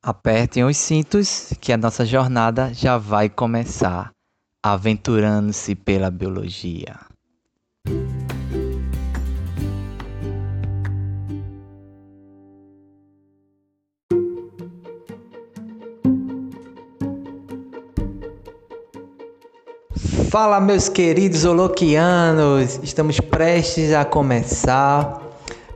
Apertem os cintos que a nossa jornada já vai começar, aventurando-se pela biologia. Fala, meus queridos holoquianos! Estamos prestes a começar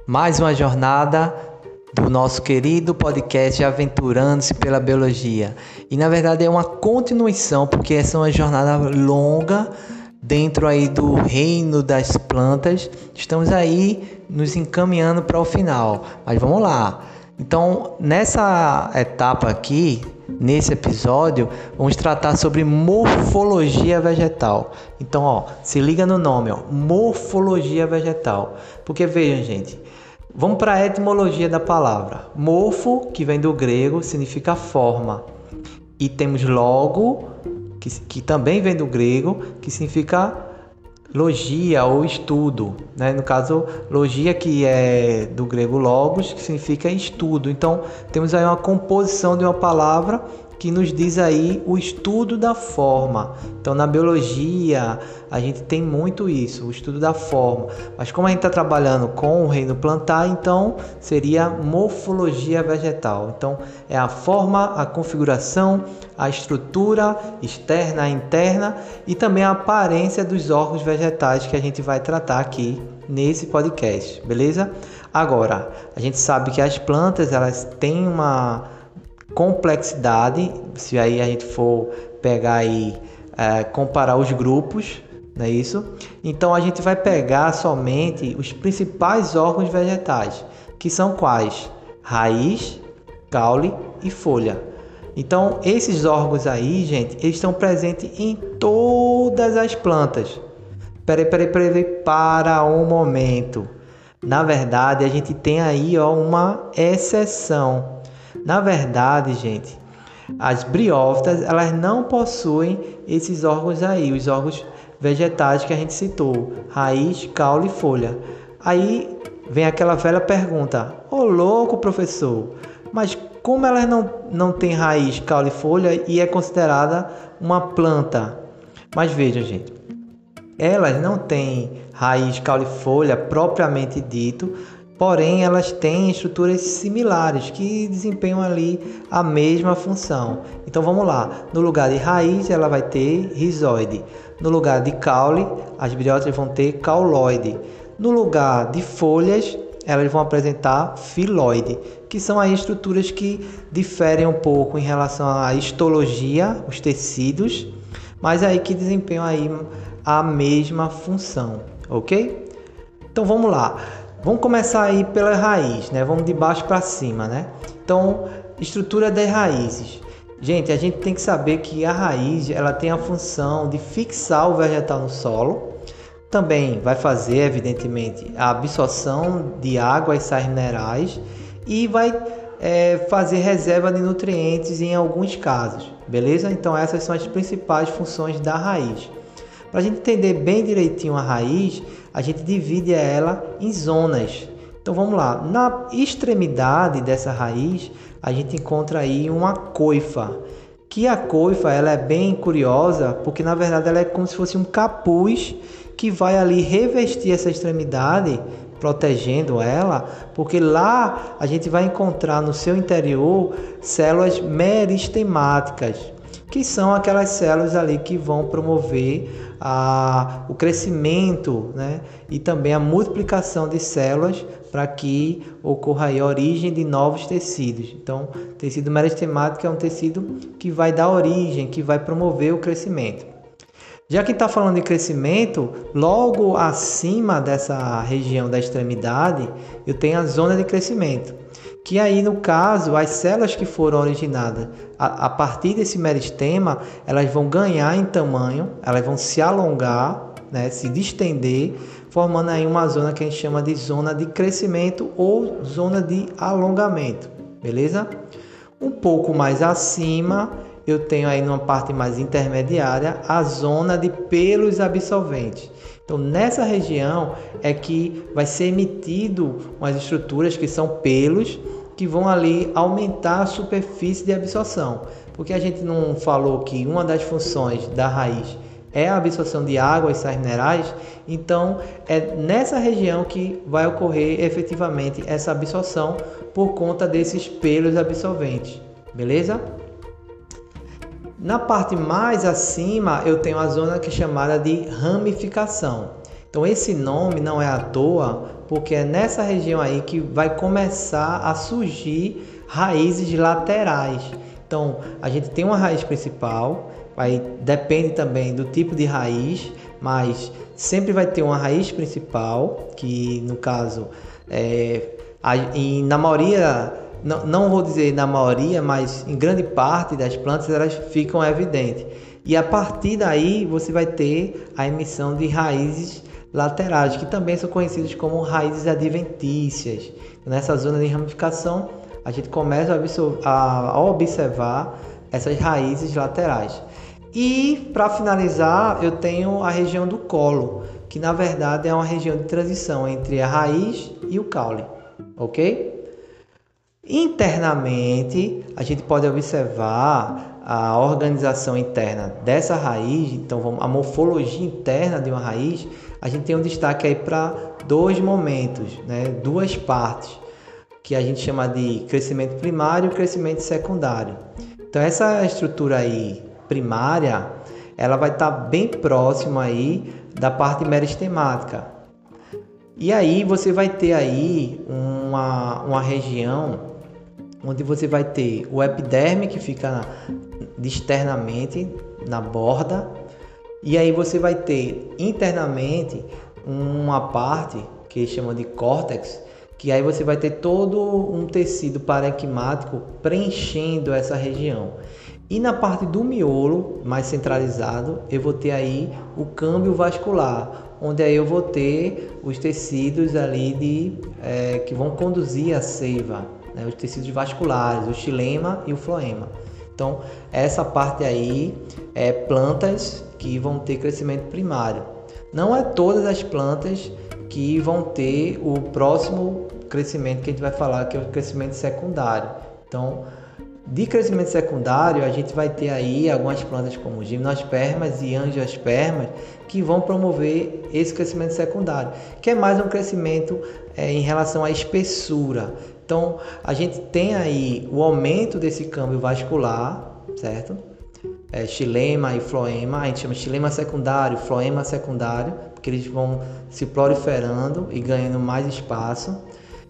mais uma jornada do nosso querido podcast Aventurando-se pela Biologia. E na verdade é uma continuação, porque essa é uma jornada longa dentro aí do reino das plantas. Estamos aí nos encaminhando para o final. Mas vamos lá. Então, nessa etapa aqui, nesse episódio, vamos tratar sobre morfologia vegetal. Então, ó, se liga no nome, ó, morfologia vegetal. Porque vejam, gente, Vamos para a etimologia da palavra. Morfo, que vem do grego, significa forma. E temos logo, que, que também vem do grego, que significa logia ou estudo. Né? No caso, logia, que é do grego logos, que significa estudo. Então, temos aí uma composição de uma palavra que nos diz aí o estudo da forma. Então, na biologia, a gente tem muito isso, o estudo da forma. Mas como a gente está trabalhando com o reino plantar, então seria morfologia vegetal. Então, é a forma, a configuração, a estrutura externa, interna e também a aparência dos órgãos vegetais que a gente vai tratar aqui nesse podcast, beleza? Agora, a gente sabe que as plantas elas têm uma complexidade, se aí a gente for pegar e é, comparar os grupos, não é isso? Então a gente vai pegar somente os principais órgãos vegetais, que são quais? Raiz, caule e folha. Então esses órgãos aí, gente, eles estão presentes em todas as plantas. Peraí, peraí, peraí, para um momento. Na verdade, a gente tem aí ó, uma exceção. Na verdade, gente, as briófitas elas não possuem esses órgãos aí, os órgãos vegetais que a gente citou, raiz, caule e folha. Aí vem aquela velha pergunta: "Ô oh, louco, professor, mas como elas não não têm raiz, caule e folha e é considerada uma planta?" Mas veja, gente, elas não têm raiz, caule e folha propriamente dito, porém elas têm estruturas similares que desempenham ali a mesma função. Então vamos lá, no lugar de raiz ela vai ter rizoide, no lugar de caule as briófitas vão ter cauloide, no lugar de folhas elas vão apresentar filoide, que são aí estruturas que diferem um pouco em relação à histologia, os tecidos, mas aí que desempenham aí a mesma função, ok? Então vamos lá. Vamos começar aí pela raiz, né? Vamos de baixo para cima, né? Então, estrutura das raízes. Gente, a gente tem que saber que a raiz ela tem a função de fixar o vegetal no solo. Também vai fazer, evidentemente, a absorção de água e sais minerais e vai é, fazer reserva de nutrientes em alguns casos, beleza? Então essas são as principais funções da raiz. Para a gente entender bem direitinho a raiz, a gente divide ela em zonas. Então vamos lá, na extremidade dessa raiz, a gente encontra aí uma coifa. Que a coifa ela é bem curiosa, porque na verdade ela é como se fosse um capuz que vai ali revestir essa extremidade, protegendo ela, porque lá a gente vai encontrar no seu interior células meristemáticas, que são aquelas células ali que vão promover a, o crescimento né, e também a multiplicação de células para que ocorra a origem de novos tecidos. Então, tecido meristemático é um tecido que vai dar origem, que vai promover o crescimento. Já que está falando de crescimento, logo acima dessa região da extremidade, eu tenho a zona de crescimento que aí no caso as células que foram originadas a, a, partir desse meristema elas vão ganhar em tamanho, elas vão se alongar, né, se distender, formando aí uma zona que a gente chama de zona de crescimento ou zona de alongamento, beleza? Um pouco mais acima eu tenho aí numa parte mais intermediária a zona de pelos absorventes. Então, nessa região é que vai ser emitido umas estruturas que são pelos que vão ali aumentar a superfície de absorção. Porque a gente não falou que uma das funções da raiz é a absorção de água e sais minerais, então é nessa região que vai ocorrer efetivamente essa absorção por conta desses pelos absorventes, beleza? Na parte mais acima eu tenho a zona que é chamada de ramificação. Então esse nome não é à toa, porque é nessa região aí que vai começar a surgir raízes laterais. Então a gente tem uma raiz principal, Aí depende também do tipo de raiz, mas sempre vai ter uma raiz principal, que no caso, é, a, na maioria, não, não vou dizer na maioria, mas em grande parte das plantas elas ficam evidentes. E a partir daí você vai ter a emissão de raízes laterais, que também são conhecidas como raízes adventícias. Nessa zona de ramificação, a gente começa a observar essas raízes laterais. E para finalizar, eu tenho a região do colo, que na verdade é uma região de transição entre a raiz e o caule, ok? Internamente, a gente pode observar a organização interna dessa raiz, então a morfologia interna de uma raiz, a gente tem um destaque aí para dois momentos, né? duas partes, que a gente chama de crescimento primário e crescimento secundário. Então essa estrutura aí primária, ela vai estar tá bem próxima aí da parte meristemática. E aí você vai ter aí uma, uma região onde você vai ter o epiderme que fica externamente na borda e aí você vai ter internamente uma parte que chama de córtex, que aí você vai ter todo um tecido parenquimático preenchendo essa região. E na parte do miolo, mais centralizado, eu vou ter aí o câmbio vascular, onde aí eu vou ter os tecidos ali de, é, que vão conduzir a seiva, né? os tecidos vasculares, o xilema e o floema. Então, essa parte aí é plantas que vão ter crescimento primário. Não é todas as plantas que vão ter o próximo crescimento que a gente vai falar, que é o crescimento secundário. Então, de crescimento secundário, a gente vai ter aí algumas plantas como gimnospermas e angiospermas que vão promover esse crescimento secundário, que é mais um crescimento é, em relação à espessura. Então, a gente tem aí o aumento desse câmbio vascular, certo? É, xilema e floema, a gente chama xilema secundário, floema secundário, porque eles vão se proliferando e ganhando mais espaço.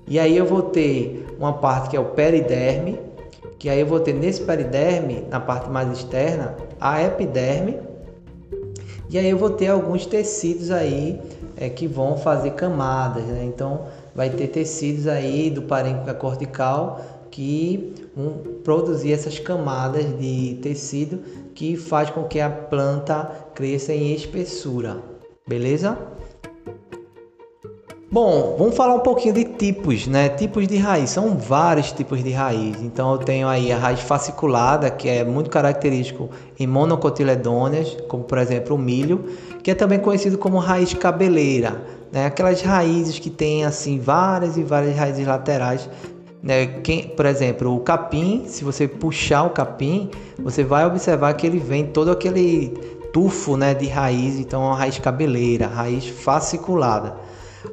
E aí eu vou ter uma parte que é o periderme, que aí eu vou ter nesse periderme, na parte mais externa, a epiderme, e aí eu vou ter alguns tecidos aí é, que vão fazer camadas, né? Então vai ter tecidos aí do parênquima cortical que vão produzir essas camadas de tecido que faz com que a planta cresça em espessura, beleza? Bom, vamos falar um pouquinho de tipos, né? Tipos de raiz. São vários tipos de raiz. Então eu tenho aí a raiz fasciculada, que é muito característico em monocotiledôneas, como por exemplo o milho, que é também conhecido como raiz cabeleira, né? Aquelas raízes que têm assim várias e várias raízes laterais. Né? Quem, por exemplo, o capim, se você puxar o capim, você vai observar que ele vem todo aquele tufo, né, de raiz, então é uma raiz cabeleira, raiz fasciculada.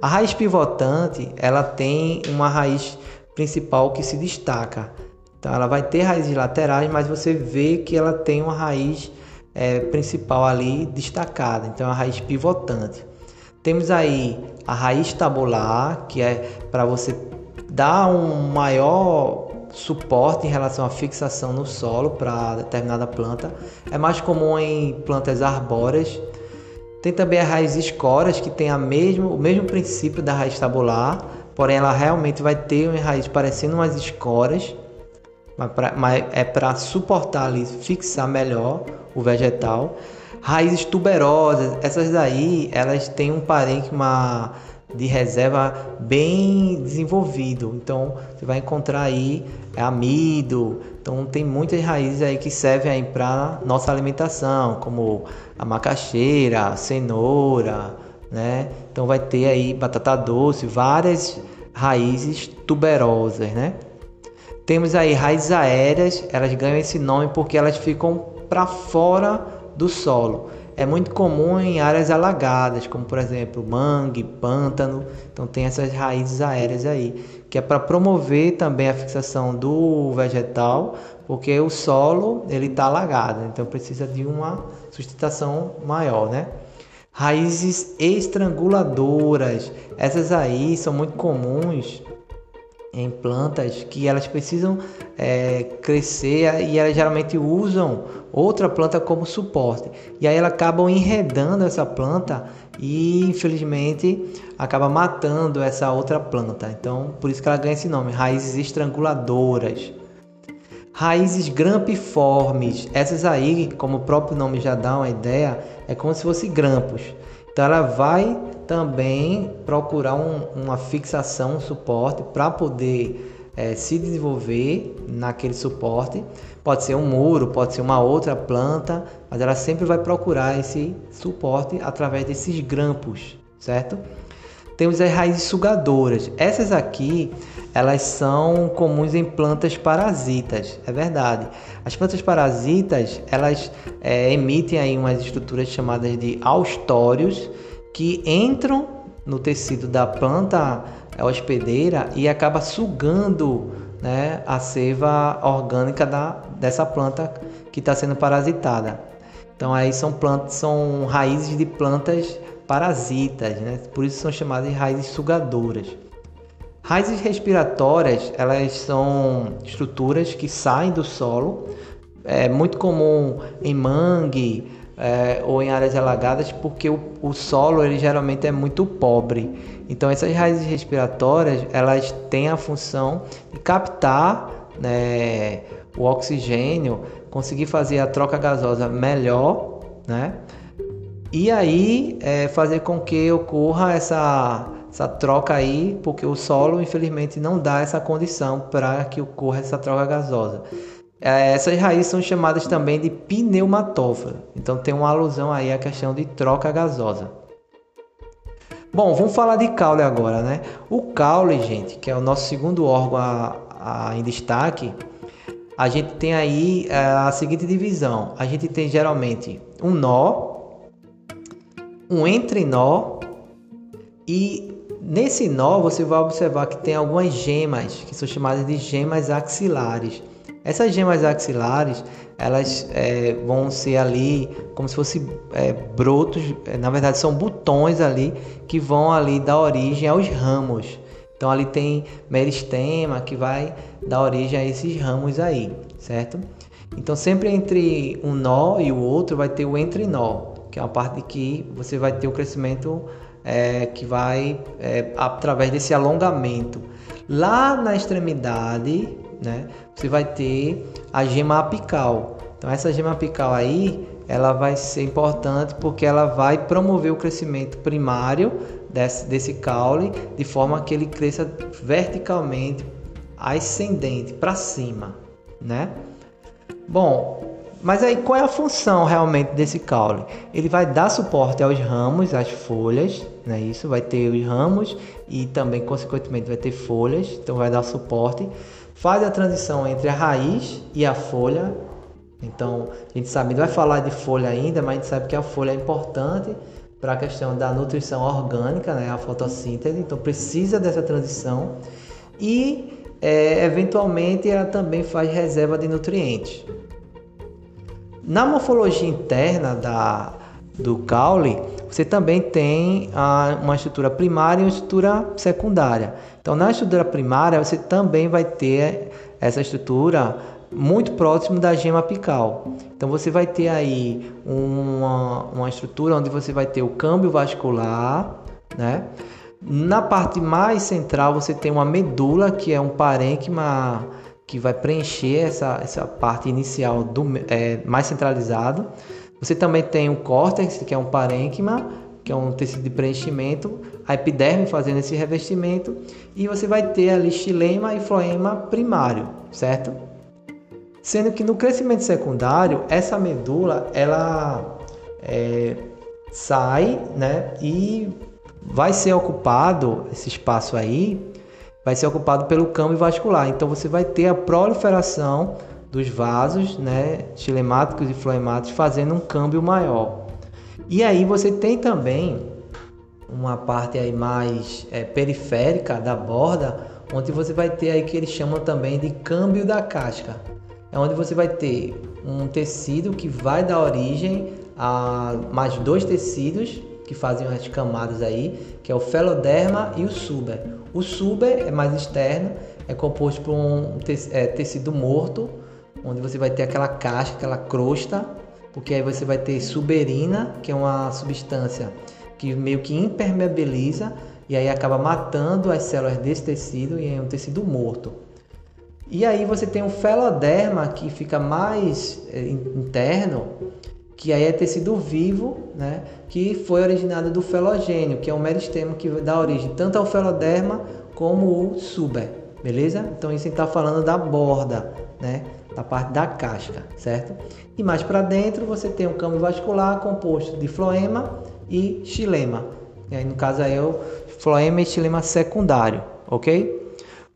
A raiz pivotante, ela tem uma raiz principal que se destaca. Então ela vai ter raízes laterais, mas você vê que ela tem uma raiz é, principal ali destacada. Então é a raiz pivotante. Temos aí a raiz tabular, que é para você dar um maior suporte em relação à fixação no solo para determinada planta. É mais comum em plantas arbóreas tem também a raiz escoras, que tem a mesmo, o mesmo princípio da raiz tabular, porém ela realmente vai ter uma raiz parecendo umas escoras, mas, pra, mas é para suportar ali, fixar melhor o vegetal. Raízes tuberosas, essas daí, elas têm um parênquima de reserva bem desenvolvido. Então, você vai encontrar aí amido. Então, tem muitas raízes aí que servem aí para nossa alimentação, como a macaxeira, cenoura, né? Então vai ter aí batata doce, várias raízes tuberosas, né? Temos aí raízes aéreas, elas ganham esse nome porque elas ficam para fora do solo. É muito comum em áreas alagadas, como por exemplo mangue, pântano. Então tem essas raízes aéreas aí, que é para promover também a fixação do vegetal, porque o solo ele está alagado, então precisa de uma sustentação maior, né? Raízes estranguladoras, essas aí são muito comuns em plantas que elas precisam é, crescer e elas geralmente usam outra planta como suporte. E aí elas acabam enredando essa planta e infelizmente acaba matando essa outra planta. Então por isso que ela ganha esse nome, raízes estranguladoras. Raízes grampiformes, essas aí, como o próprio nome já dá uma ideia, é como se fosse grampos. Então ela vai também procurar um, uma fixação, um suporte para poder é, se desenvolver naquele suporte. Pode ser um muro, pode ser uma outra planta, mas ela sempre vai procurar esse suporte através desses grampos, certo? Temos as raízes sugadoras. Essas aqui, elas são comuns em plantas parasitas, é verdade. As plantas parasitas, elas é, emitem aí umas estruturas chamadas de austórios, que entram no tecido da planta hospedeira e acaba sugando né, a seiva orgânica da, dessa planta que está sendo parasitada. Então aí são plantas, são raízes de plantas parasitas, né? por isso são chamadas de raízes sugadoras. Raízes respiratórias, elas são estruturas que saem do solo, é muito comum em mangue, é, ou em áreas alagadas, porque o, o, solo ele geralmente é muito pobre. Então essas raízes respiratórias elas têm a função de captar né, o oxigênio, conseguir fazer a troca gasosa melhor, né? E aí é, fazer com que ocorra essa, essa troca aí, porque o solo infelizmente não dá essa condição para que ocorra essa troca gasosa. É, essas raízes são chamadas também de pneumatófora. Então tem uma alusão aí à questão de troca gasosa. Bom, vamos falar de caule agora, né? O caule, gente, que é o nosso segundo órgão a, a, em destaque, a gente tem aí é, a seguinte divisão. A gente tem geralmente um nó, um entrenó e nesse nó você vai observar que tem algumas gemas que são chamadas de gemas axilares. Essas gemas axilares, elas é, vão ser ali como se fossem é, brotos, é, na verdade são botões ali que vão ali dar origem aos ramos. Então ali tem meristema que vai dar origem a esses ramos aí, certo? Então sempre entre um nó e o outro vai ter o entrenó, que é uma parte que você vai ter o crescimento é, que vai é, através desse alongamento. Lá na extremidade né? Você vai ter a gema apical. Então essa gema apical aí, ela vai ser importante porque ela vai promover o crescimento primário desse, desse caule de forma que ele cresça verticalmente ascendente para cima, né? Bom, mas aí qual é a função realmente desse caule? Ele vai dar suporte aos ramos, às folhas, né? Isso vai ter os ramos e também consequentemente vai ter folhas, então vai dar suporte faz a transição entre a raiz e a folha. Então, a gente sabe, não vai falar de folha ainda, mas a gente sabe que a folha é importante para a questão da nutrição orgânica, né, a fotossíntese, então precisa dessa transição e é, eventualmente ela também faz reserva de nutrientes. Na morfologia interna da, do caule, você também tem a, uma estrutura primária e uma estrutura secundária. Então, na estrutura primária, você também vai ter essa estrutura muito próximo da gema apical. Então, você vai ter aí uma, uma estrutura onde você vai ter o câmbio vascular, né? Na parte mais central, você tem uma medula, que é um parênquima que vai preencher essa, essa parte inicial do, é, mais centralizado. Você também tem o córtex, que é um parênquima, que é um tecido de preenchimento, a epiderme fazendo esse revestimento, e você vai ter ali xilema e floema primário, certo? Sendo que no crescimento secundário, essa medula, ela é, sai, né, e vai ser ocupado esse espaço aí, vai ser ocupado pelo câmbio vascular. Então você vai ter a proliferação dos vasos, né, xilemáticos e floemáticos, fazendo um câmbio maior. E aí você tem também uma parte aí mais é, periférica da borda, onde você vai ter aí que eles chamam também de câmbio da casca. É onde você vai ter um tecido que vai dar origem a mais dois tecidos que fazem as camadas aí, que é o feloderma e o suber. O suber é mais externo, é composto por um é, tecido morto, onde você vai ter aquela casca, aquela crosta, porque aí você vai ter suberina, que é uma substância que meio que impermeabiliza e aí acaba matando as células desse tecido e é um tecido morto. E aí você tem o feloderma que fica mais é, interno, que aí é tecido vivo, né, que foi originado do felogênio, que é um meristema que dá origem tanto ao feloderma como o suber, beleza? Então isso está falando da borda, né, da parte da casca, certo? E mais para dentro você tem um câmbio vascular composto de floema e xilema. E aí no caso aí é o floema e xilema secundário, ok?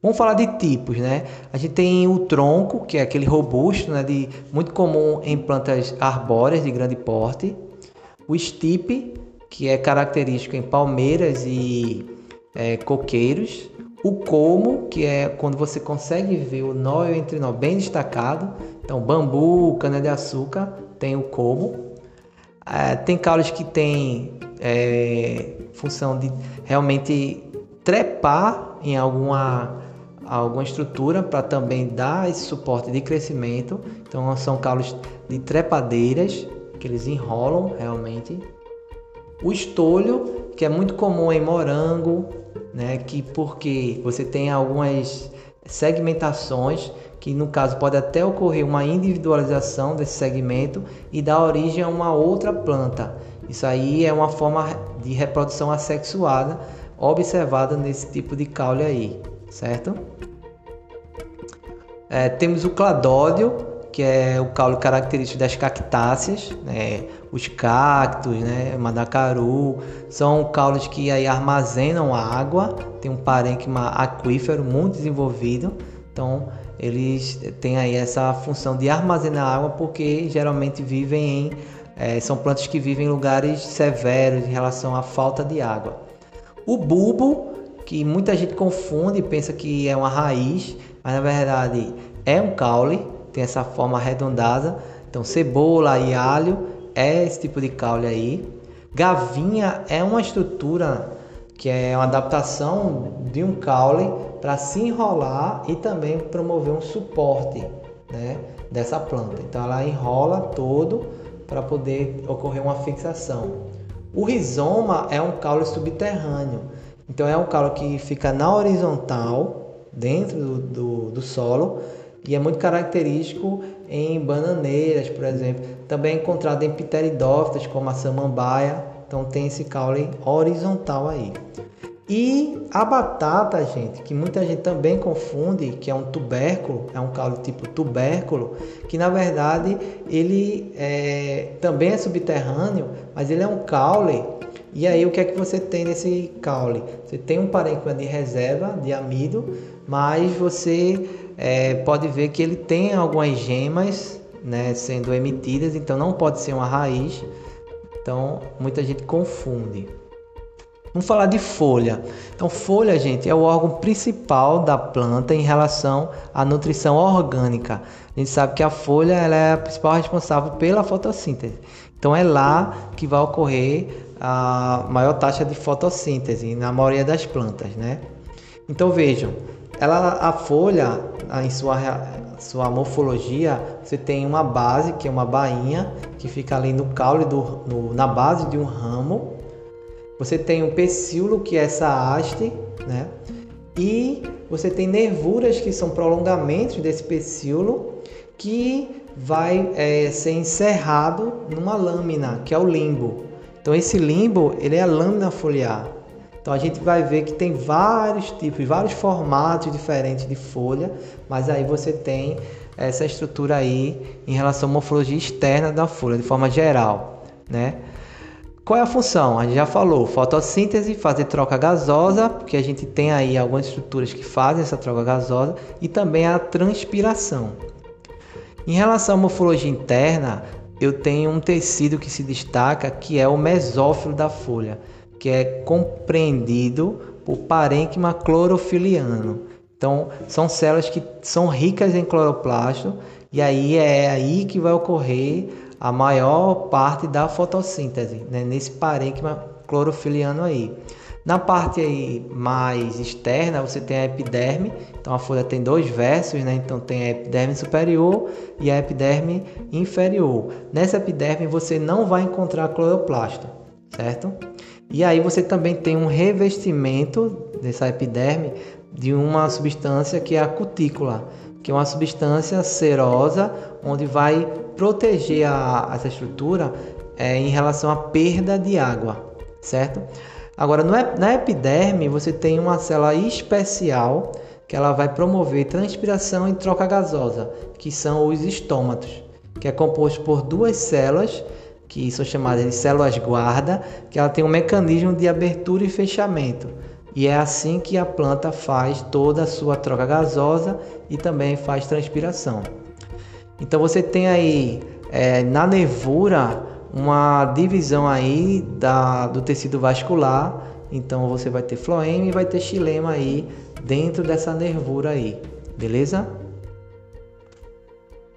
Vamos falar de tipos, né? A gente tem o tronco, que é aquele robusto, né, de muito comum em plantas arbóreas de grande porte. O estipe, que é característico em palmeiras e é, coqueiros. O colmo, que é quando você consegue ver o nó e o entrenó bem destacado. Então, bambu, cana-de-açúcar, tem o colmo. É, tem caules que tem é, função de realmente trepar em alguma alguma estrutura para também dar esse suporte de crescimento. Então são caules de trepadeiras que eles enrolam realmente. O estolho, que é muito comum em morango, né, que porque você tem algumas segmentações que no caso pode até ocorrer uma individualização desse segmento e dar origem a uma outra planta. Isso aí é uma forma de reprodução assexuada observada nesse tipo de caule aí certo? É, temos o cladódio, que é o caule característico das cactáceas, né? os cactos, né? mandacaru, são caules que aí armazenam água, tem um parênquima aquífero muito desenvolvido, então eles têm aí essa função de armazenar água porque geralmente vivem em é, são plantas que vivem em lugares severos em relação à falta de água. O bulbo que muita gente confunde e pensa que é uma raiz, mas na verdade é um caule, tem essa forma arredondada. Então cebola e alho é esse tipo de caule aí. Gavinha é uma estrutura que é uma adaptação de um caule para se enrolar e também promover um suporte né, dessa planta. Então ela enrola todo para poder ocorrer uma fixação. O rizoma é um caule subterrâneo. Então é um caule que fica na horizontal, dentro do, do, do solo, e é muito característico em bananeiras, por exemplo. Também é encontrado em pteridófitas, como a samambaia. Então tem esse caule horizontal aí. E a batata, gente, que muita gente também confunde, que é um tubérculo, é um caule tipo tubérculo, que na verdade ele é, também é subterrâneo, mas ele é um caule e aí o que é que você tem nesse caule? Você tem um parênquima de reserva de amido, mas você é, pode ver que ele tem algumas gemas né, sendo emitidas, então não pode ser uma raiz. Então muita gente confunde. Vamos falar de folha. Então, folha, gente, é o órgão principal da planta em relação à nutrição orgânica. A gente sabe que a folha ela é a principal responsável pela fotossíntese. Então, é lá que vai ocorrer a maior taxa de fotossíntese na maioria das plantas, né? Então vejam, ela, a folha, em sua, sua morfologia, você tem uma base, que é uma bainha, que fica ali no caule, do, no, na base de um ramo. Você tem um pecíolo, que é essa haste, né? E você tem nervuras, que são prolongamentos desse pecíolo, que vai é, ser encerrado numa lâmina, que é o limbo. Então esse limbo, ele é a lâmina foliar. Então a gente vai ver que tem vários tipos, vários formatos diferentes de folha, mas aí você tem essa estrutura aí em relação à morfologia externa da folha, de forma geral, né? Qual é a função? A gente já falou, fotossíntese, fazer troca gasosa, porque a gente tem aí algumas estruturas que fazem essa troca gasosa, e também a transpiração. Em relação à morfologia interna, eu tenho um tecido que se destaca, que é o mesófilo da folha, que é compreendido por parênquima clorofiliano. Então, são células que são ricas em cloroplasto e aí é aí que vai ocorrer a maior parte da fotossíntese, né? nesse parênquima clorofiliano aí. Na parte aí mais externa, você tem a epiderme. Então a folha tem dois versos, né? Então tem a epiderme superior e a epiderme inferior. Nessa epiderme você não vai encontrar cloroplasto, certo? E aí você também tem um revestimento dessa epiderme de uma substância que é a cutícula, que é uma substância serosa onde vai proteger a, essa estrutura é, em relação à perda de água, certo? Agora, na epiderme, você tem uma célula especial que ela vai promover transpiração e troca gasosa, que são os estômatos, que é composto por duas células, que são chamadas de células guarda, que ela tem um mecanismo de abertura e fechamento. E é assim que a planta faz toda a sua troca gasosa e também faz transpiração. Então você tem aí é, na nervura uma divisão aí da, do tecido vascular. Então você vai ter floema e vai ter xilema aí dentro dessa nervura aí, beleza?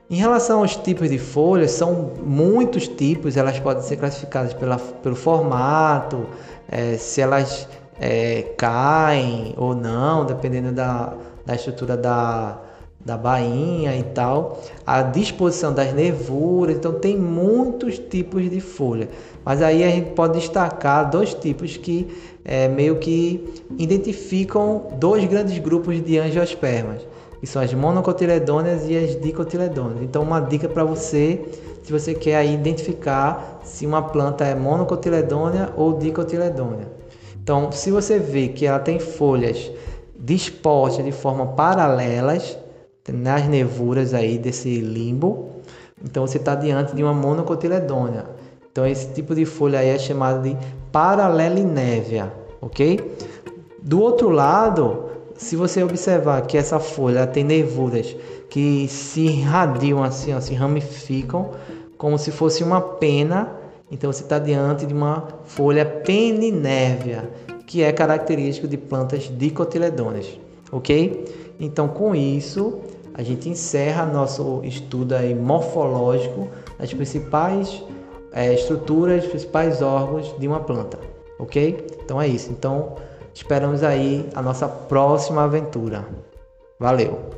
Em relação aos tipos de folhas, são muitos tipos, elas podem ser classificadas pela, pelo formato, é, se elas é, caem ou não, dependendo da, da estrutura da, da bainha e tal, a disposição das nervuras, então tem muitos tipos de folha. Mas aí a gente pode destacar dois tipos que é, meio que identificam dois grandes grupos de angiospermas, que são as monocotiledôneas e as dicotiledôneas. Então uma dica para você, se você quer aí identificar se uma planta é monocotiledônea ou dicotiledônea. Então, se você vê que ela tem folhas dispostas de forma paralelas, nas nervuras aí desse limbo. Então você está diante de uma monocotiledônia. Então esse tipo de folha aí é chamado de paralelinévia, ok? Do outro lado, se você observar que essa folha tem nervuras que se irradiam assim, ó, se ramificam como se fosse uma pena, então você está diante de uma folha peninévia, que é característico de plantas dicotiledôneas, ok? Então com isso a gente encerra nosso estudo aí morfológico das principais é, estruturas, principais órgãos de uma planta, ok? Então é isso. Então esperamos aí a nossa próxima aventura. Valeu!